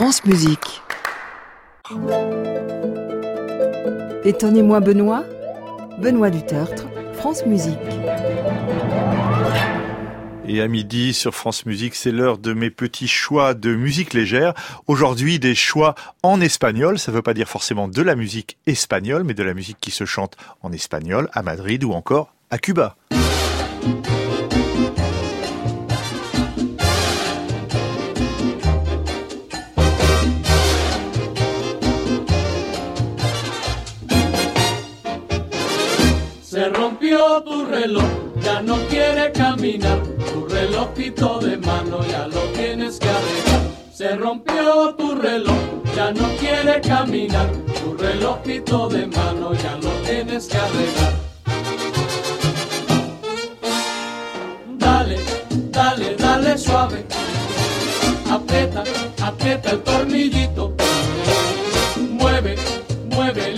France Musique. Étonnez-moi Benoît Benoît Dutertre, France Musique. Et à midi sur France Musique, c'est l'heure de mes petits choix de musique légère. Aujourd'hui, des choix en espagnol. Ça ne veut pas dire forcément de la musique espagnole, mais de la musique qui se chante en espagnol à Madrid ou encore à Cuba. Reloj, ya no quiere caminar. Tu relojito de mano ya lo tienes que arreglar. Se rompió tu reloj, ya no quiere caminar. Tu relojito de mano ya lo tienes que arreglar. Dale, dale, dale suave. Aprieta, aprieta el tornillito. Mueve, mueve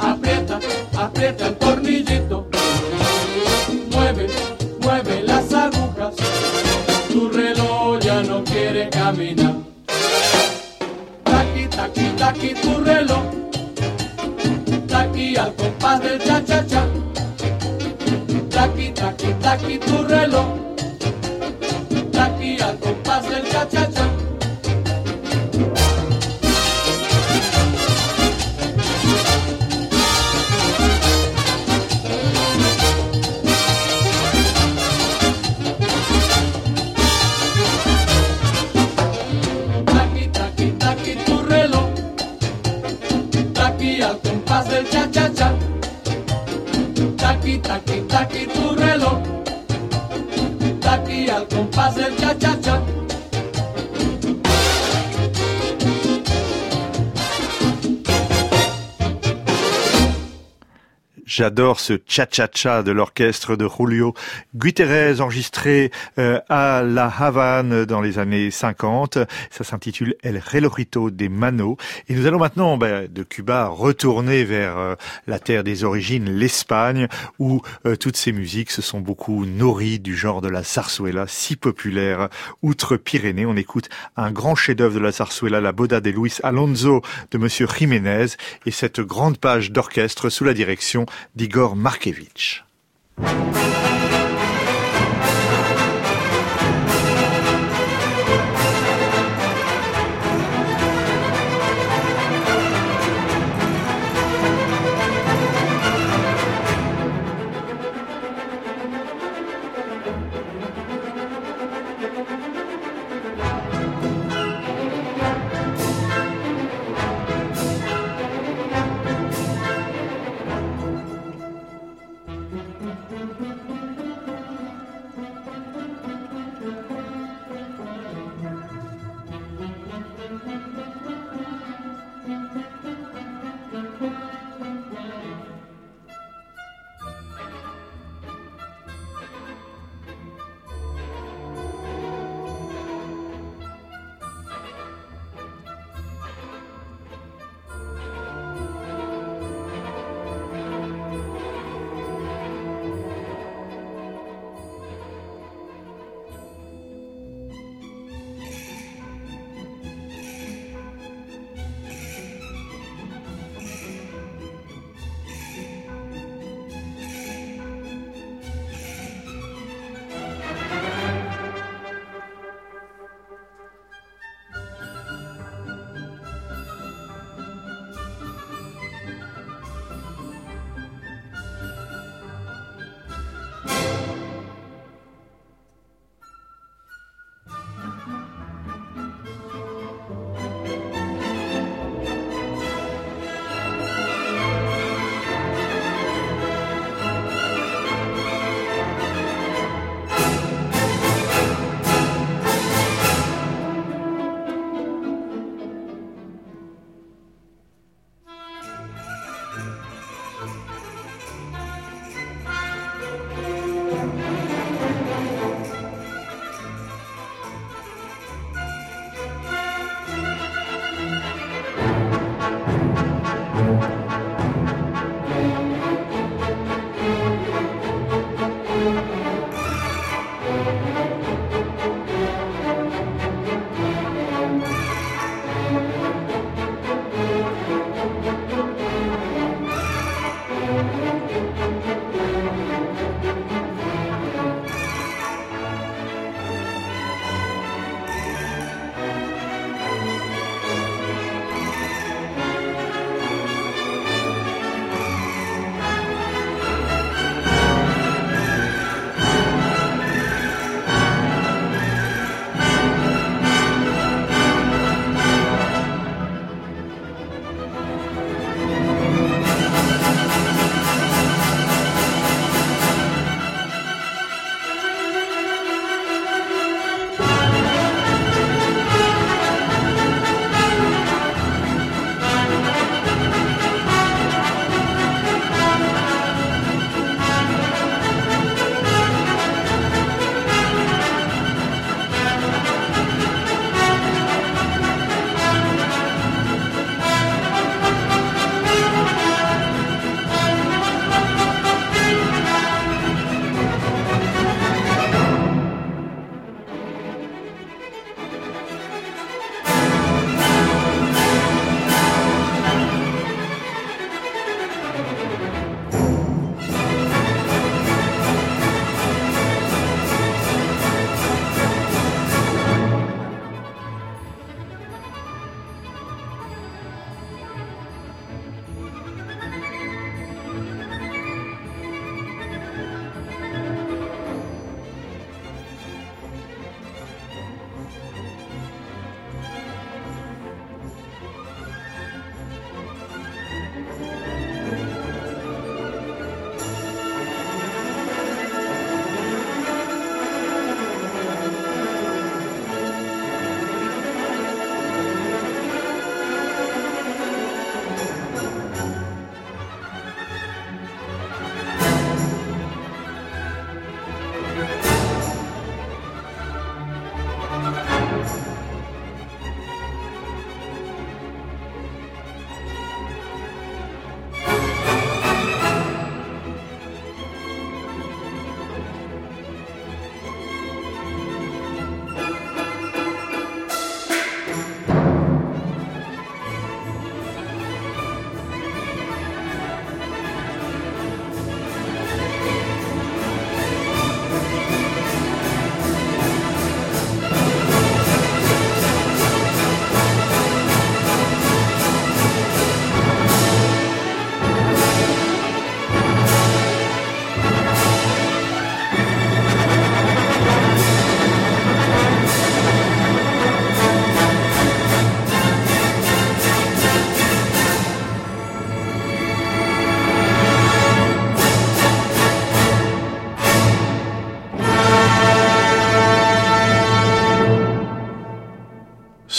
Aprieta, aprieta el tornillito. Mueve, mueve las agujas. Tu reloj ya no quiere caminar. Taqui, taqui, taqui tu reloj. Taqui al compás del cha-cha-cha. Taqui, taqui, taqui tu reloj. hacer cha cha J'adore ce cha-cha-cha de l'orchestre de Julio Guterres enregistré euh, à La Havane dans les années 50. Ça s'intitule El Relojito de Mano. Et nous allons maintenant ben, de Cuba retourner vers euh, la terre des origines, l'Espagne, où euh, toutes ces musiques se sont beaucoup nourries du genre de la zarzuela, si populaire outre-Pyrénées. On écoute un grand chef-d'œuvre de la zarzuela, la Boda de Luis Alonso de Monsieur Jiménez, et cette grande page d'orchestre sous la direction d'Igor Markevitch.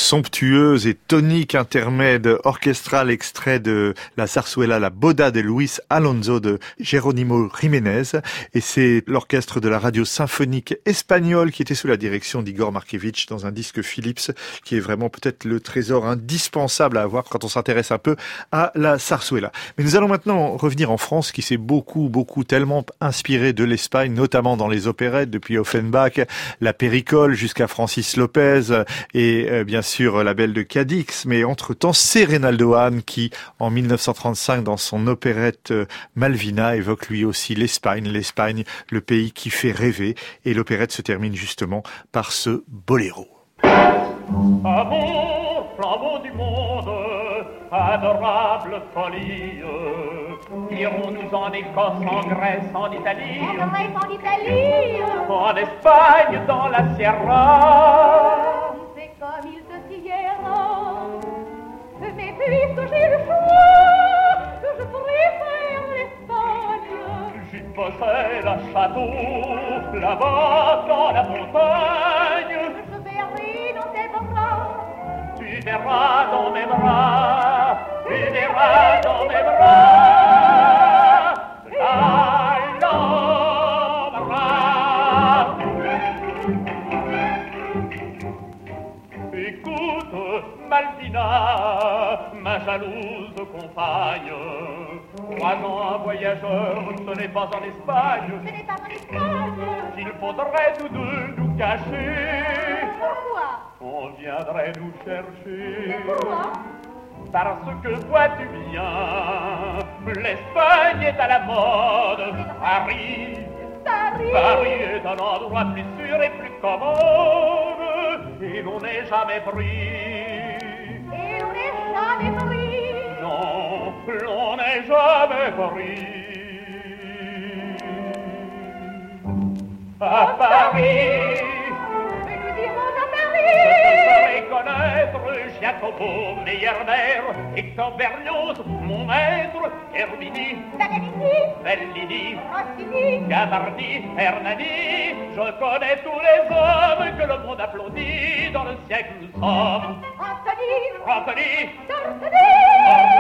Somptueuse et tonique intermède orchestral extrait de la zarzuela La Boda de Luis Alonso de Jerónimo Jiménez. Et c'est l'orchestre de la radio symphonique espagnole qui était sous la direction d'Igor Markevitch dans un disque Philips qui est vraiment peut-être le trésor indispensable à avoir quand on s'intéresse un peu à la zarzuela. Mais nous allons maintenant revenir en France qui s'est beaucoup, beaucoup tellement inspiré de l'Espagne, notamment dans les opérettes depuis Offenbach, la Péricole jusqu'à Francis Lopez et euh, bien sûr sur la belle de Cadix, mais entre-temps, c'est Reynaldo Hahn qui, en 1935, dans son opérette euh, Malvina, évoque lui aussi l'Espagne, l'Espagne, le pays qui fait rêver, et l'opérette se termine justement par ce boléro. Amour, flambeau du monde, adorable folie, irons-nous en Écosse, en Grèce, en Italie, en Grèce, en Italie, en Espagne, dans la Sierra. Là-bas dans la montagne. Je verrai dans tes bras. Tu verras dans mes bras, tu verras dans mes bras. Balbina, ma jalouse compagne. Trois ans un voyageur, ce n'est pas en Espagne. Ce n'est pas en Espagne. Qu'il faudrait tous deux nous cacher. Pourquoi? On viendrait nous chercher. Pourquoi? Parce que vois-tu bien, l'Espagne est à la mode, Paris, Paris, Paris est un endroit plus sûr et plus commode, et l'on n'est jamais pris Non, l'on n'est jamais pris. À Paris, Mais nous irons à je Paris. ferai connaître Jacopo Meyerbeer, Hector Berlioz, mon maître, Herbini, Paganini. Bellini, Rossini? Gavarni, Hernani. Je connais tous les hommes que le monde applaudit dans le siècle où nous sommes. Anthony? Anthony? Anthony.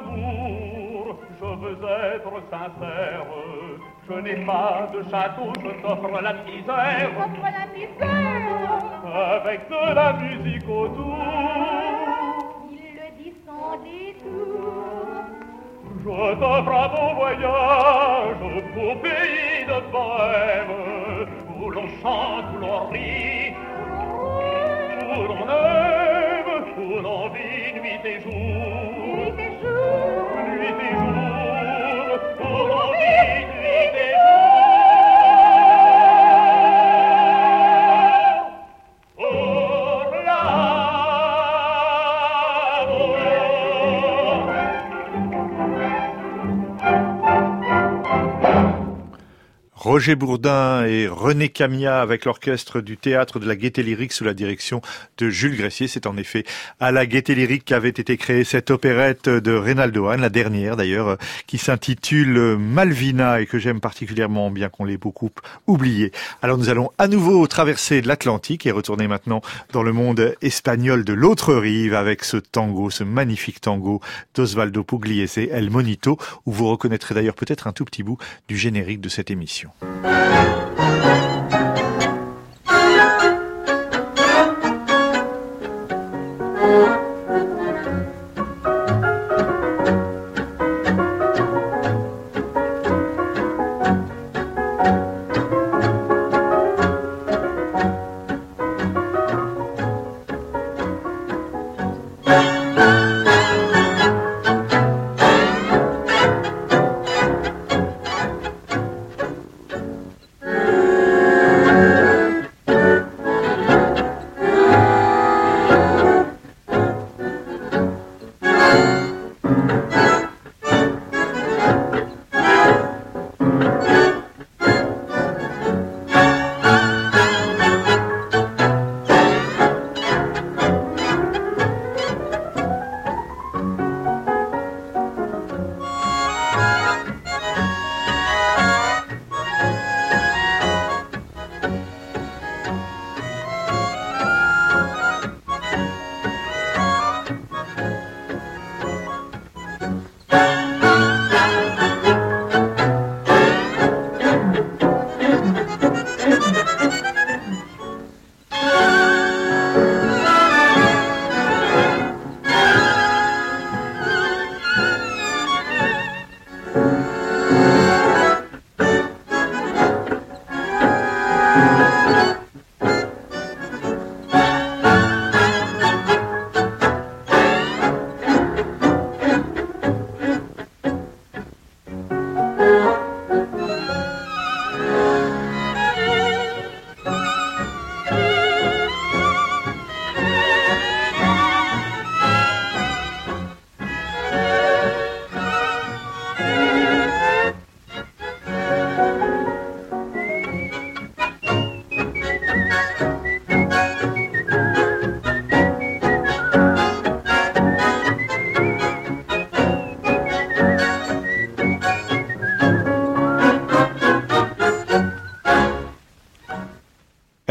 Amour, je veux être sincère. Je n'ai pas de château, je t'offre la misère. Contre la misère. Avec de la musique autour, Il le dit sans détour. je t'offre un beau voyage au pays de Bohème, où l'on chante, où l'on rit, où l'on aime, où l'on vit nuit et jour. Nuit et jour. Roger Bourdin et René Camia avec l'orchestre du théâtre de la Gaîté Lyrique sous la direction de Jules Gressier. C'est en effet à la Gaîté Lyrique qu'avait été créée cette opérette de Reynaldo Hahn, la dernière d'ailleurs, qui s'intitule Malvina et que j'aime particulièrement bien qu'on l'ait beaucoup oublié. Alors nous allons à nouveau traverser l'Atlantique et retourner maintenant dans le monde espagnol de l'autre rive avec ce tango, ce magnifique tango d'Osvaldo Pugliese, El Monito, où vous reconnaîtrez d'ailleurs peut-être un tout petit bout du générique de cette émission. よ。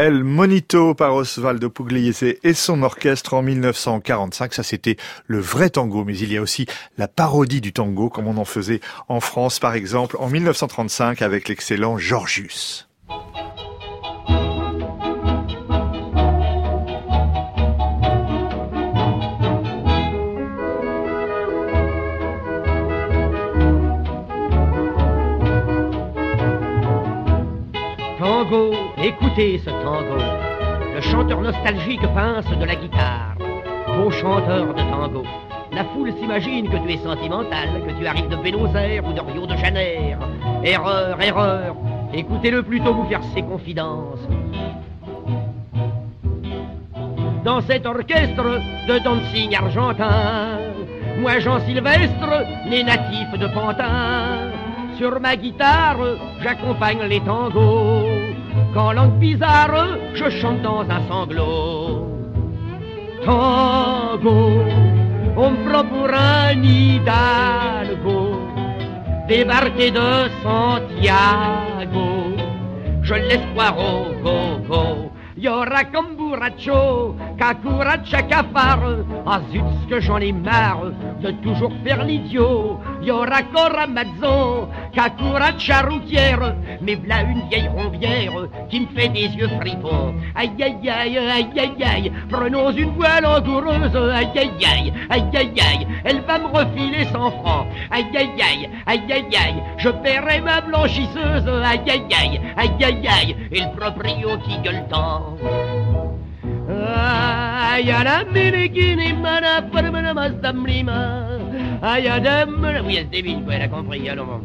El Monito par Osvaldo Pugliese et son orchestre en 1945. Ça, c'était le vrai tango, mais il y a aussi la parodie du tango, comme on en faisait en France, par exemple, en 1935 avec l'excellent Georgius. Chanter ce tango. Le chanteur nostalgique pince de la guitare. Beau chanteur de tango. La foule s'imagine que tu es sentimental, que tu arrives de Buenos Aires ou de Rio de Janeiro. Erreur, erreur. Écoutez-le plutôt vous faire ses confidences. Dans cet orchestre de dancing argentin, moi Jean Sylvestre, né natif de Pantin, sur ma guitare j'accompagne les tangos. Quand langue bizarre, je chante dans un sanglot. Tango, on me prend pour un hidalgo, débarqué de Santiago. Je l'espoir au go-go. Yora Camburaccio, Kakuracha Cafare. Ah zut, ce que j'en ai marre de toujours faire l'idiot. Yora Coramazzo, Kakuracha Routière. Mais v'là une vieille ronvière qui me fait des yeux fripons. Aïe aïe aïe, aïe aïe aïe, prenons une voile langoureuse. Aïe aïe aïe, aïe aïe aïe, elle va me refiler 100 francs. Aïe aïe aïe, aïe aïe aïe, je paierai ma blanchisseuse. Aïe aïe aïe, aïe aïe aïe, et le proprio qui gueule tant. Aïe à la mana parmana mastamlima. Dame, oui, elle se débile, elle a compris, allons.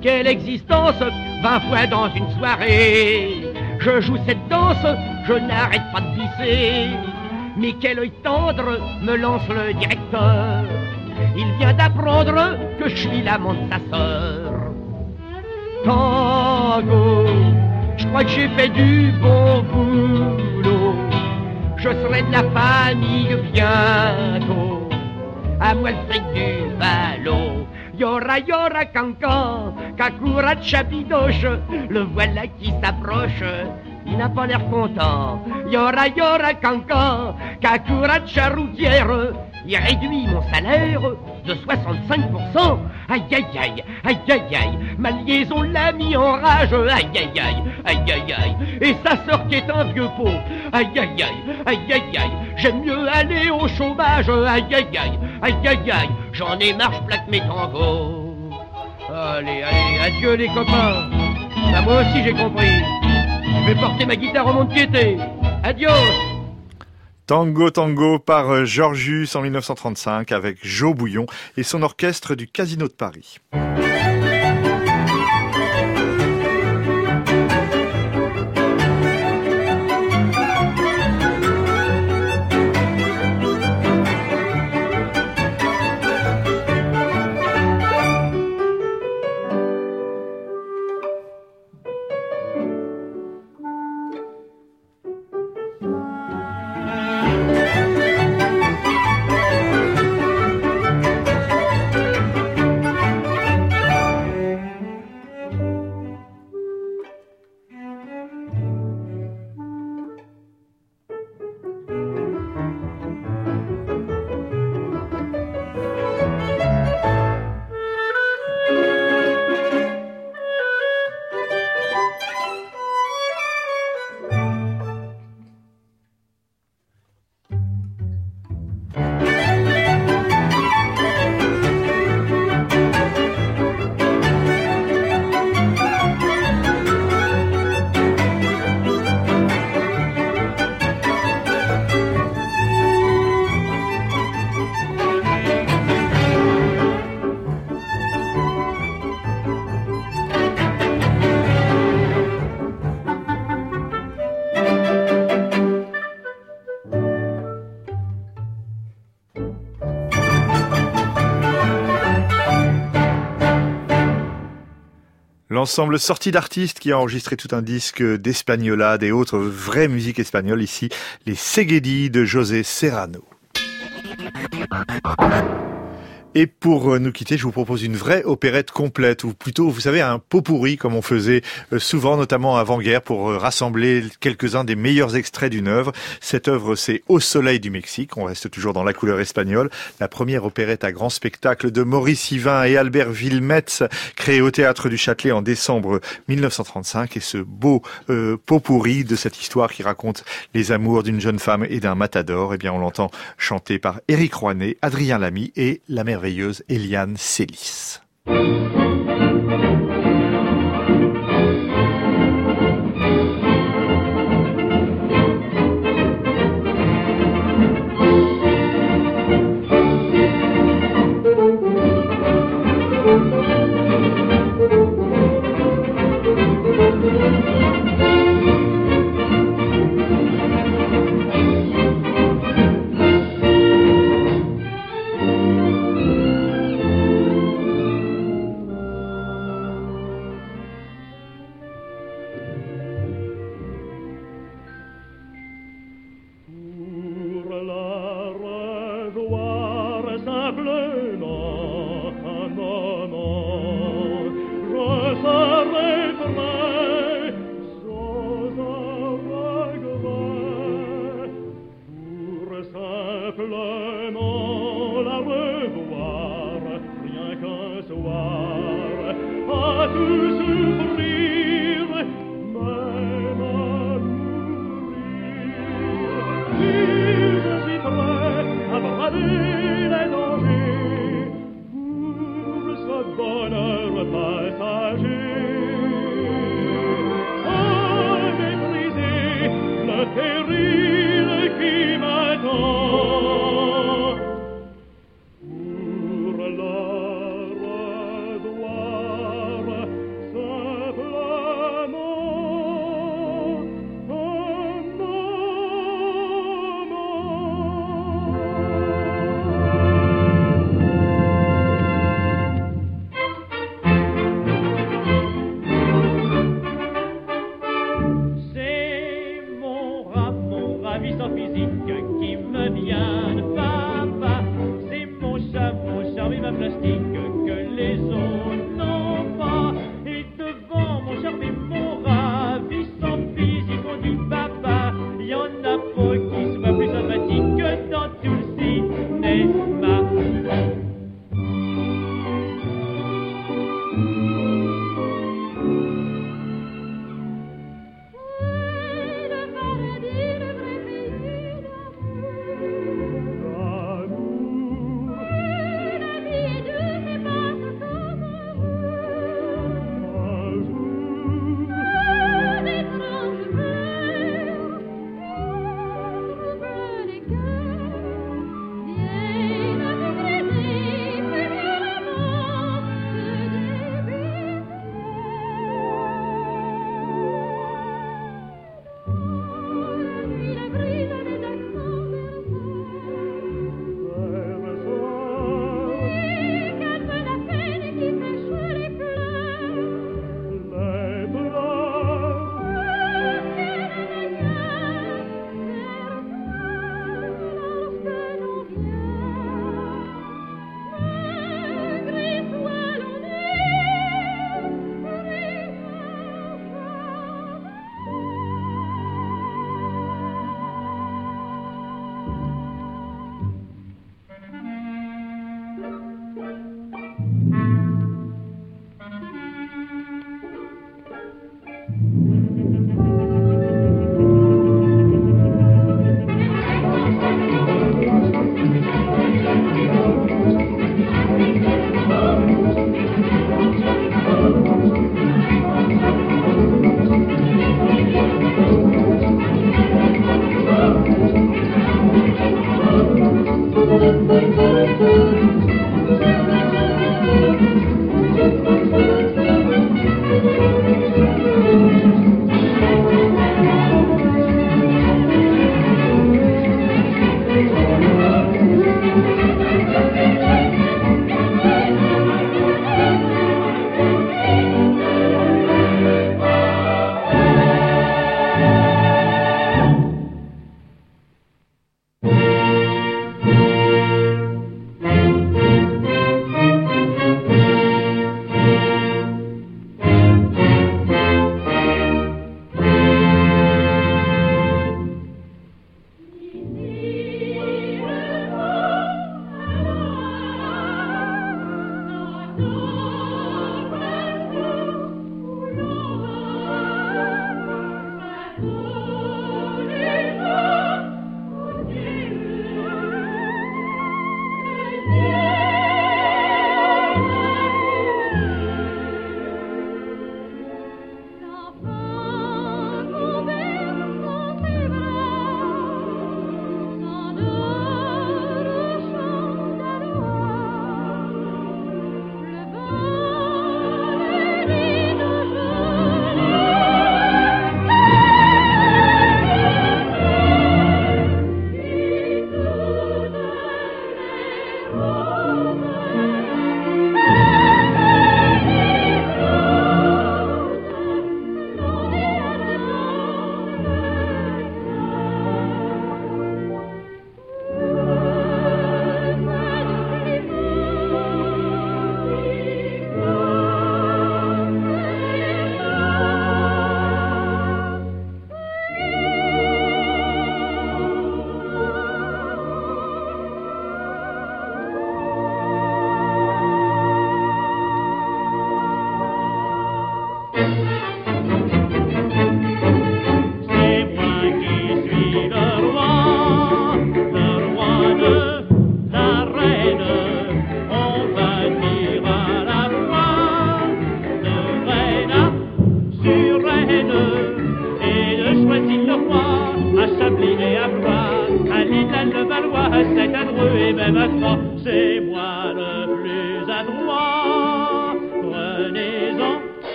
Quelle existence, vingt fois dans une soirée. Je joue cette danse, je n'arrête pas de glisser. Mais quel œil tendre me lance le directeur. Il vient d'apprendre que je suis l'amant de sa sœur. Tango, je crois que j'ai fait du bon boulot. Je serai de la famille bientôt. À moi le fric du ballot. Yora yora cancan, kakura chapidoche, le voilà qui s'approche. Il n'a pas l'air content. Yora yora cancan, kakura charoutière. Il réduit mon salaire de 65%. Aïe aïe aïe, aïe aïe aïe, ma liaison l'a mis en rage. Aïe aïe aïe, aïe aïe aïe, et sa sœur qui est un vieux pot. Aïe aïe aïe, aïe aïe aïe, j'aime mieux aller au chômage. Aïe aïe aïe, aïe aïe aïe, j'en ai marre, je plaque mes tangos. Allez, allez, adieu les copains. Bah, moi aussi j'ai compris. Je vais porter ma guitare au monde piété. Adios. Tango Tango par euh, Georgius en 1935 avec Joe Bouillon et son orchestre du Casino de Paris. L'ensemble sorti d'artistes qui a enregistré tout un disque d'espagnolade et autres vraies musiques espagnoles ici, les Seguedi de José Serrano. Et pour euh, nous quitter, je vous propose une vraie opérette complète, ou plutôt, vous savez, un pot pourri, comme on faisait euh, souvent, notamment avant-guerre, pour euh, rassembler quelques-uns des meilleurs extraits d'une œuvre. Cette œuvre, c'est Au soleil du Mexique. On reste toujours dans la couleur espagnole. La première opérette à grand spectacle de Maurice Yvain et Albert Villemetz, créée au Théâtre du Châtelet en décembre 1935. Et ce beau euh, pot pourri de cette histoire qui raconte les amours d'une jeune femme et d'un matador, eh bien, on l'entend chanter par Éric Roinet, Adrien Lamy et la merveilleuse Eliane Célis.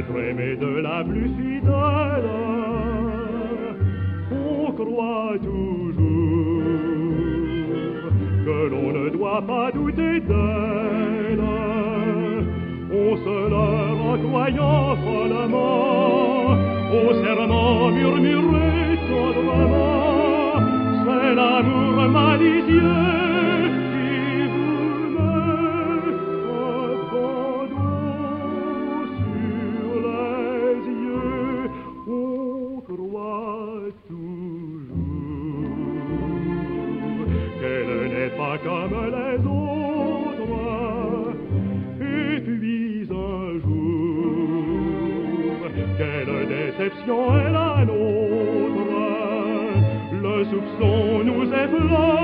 Être aimé de la plus fidèle. On croit toujours que l'on ne doit pas douter d'elle. On se leurre en croyant follement, au serment murmuré tendrement. C'est l'amour malicieux nous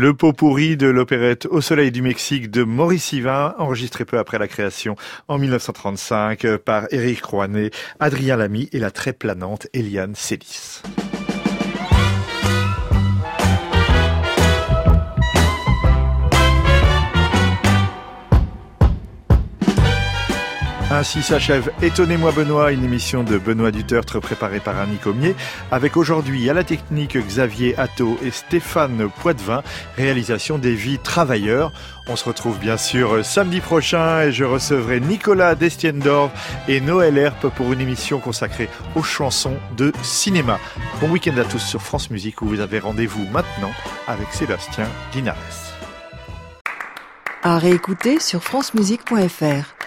Le pot pourri de l'opérette Au soleil du Mexique de Maurice Yvain, enregistré peu après la création en 1935 par Éric Rouanet, Adrien Lamy et la très planante Eliane Célis. Ainsi s'achève Étonnez-moi Benoît, une émission de Benoît Dutertre préparée par Annie Commier, avec aujourd'hui à la technique Xavier Atto et Stéphane Poitvin, réalisation des vies travailleurs. On se retrouve bien sûr samedi prochain et je recevrai Nicolas Destiendorf et Noël Herpe pour une émission consacrée aux chansons de cinéma. Bon week-end à tous sur France Musique où vous avez rendez-vous maintenant avec Sébastien Linares. À réécouter sur francemusique.fr.